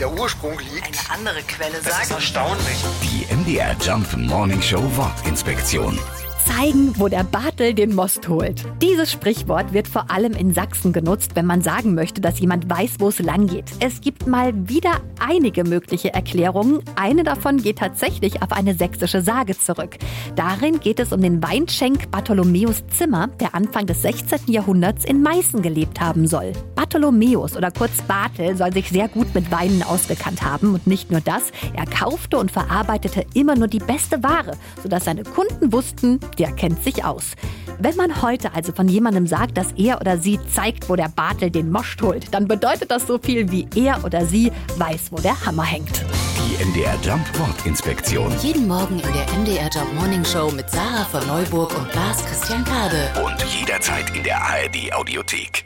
der Ursprung liegt. Eine andere Quelle Das ist sagt, erstaunlich. Die MDR Jump Morning Show Wortinspektion. zeigen, wo der Bartel den Most holt. Dieses Sprichwort wird vor allem in Sachsen genutzt, wenn man sagen möchte, dass jemand weiß, wo es lang geht. Es gibt mal wieder einige mögliche Erklärungen. Eine davon geht tatsächlich auf eine sächsische Sage zurück. Darin geht es um den Weinschenk Bartholomäus Zimmer, der Anfang des 16. Jahrhunderts in Meißen gelebt haben soll. Bartholomäus oder kurz Bartel soll sich sehr gut mit Weinen ausgekannt haben und nicht nur das, er kaufte und verarbeitete immer nur die beste Ware, sodass seine Kunden wussten, der kennt sich aus. Wenn man heute also von jemandem sagt, dass er oder sie zeigt, wo der Bartel den Most holt, dann bedeutet das so viel wie er oder sie weiß, wo der Hammer hängt. Die MDR Jump Wortinspektion. jeden Morgen in der MDR Job Morning Show mit Sarah von Neuburg und Lars Christian Kade. Und jederzeit in der ARD Audiothek.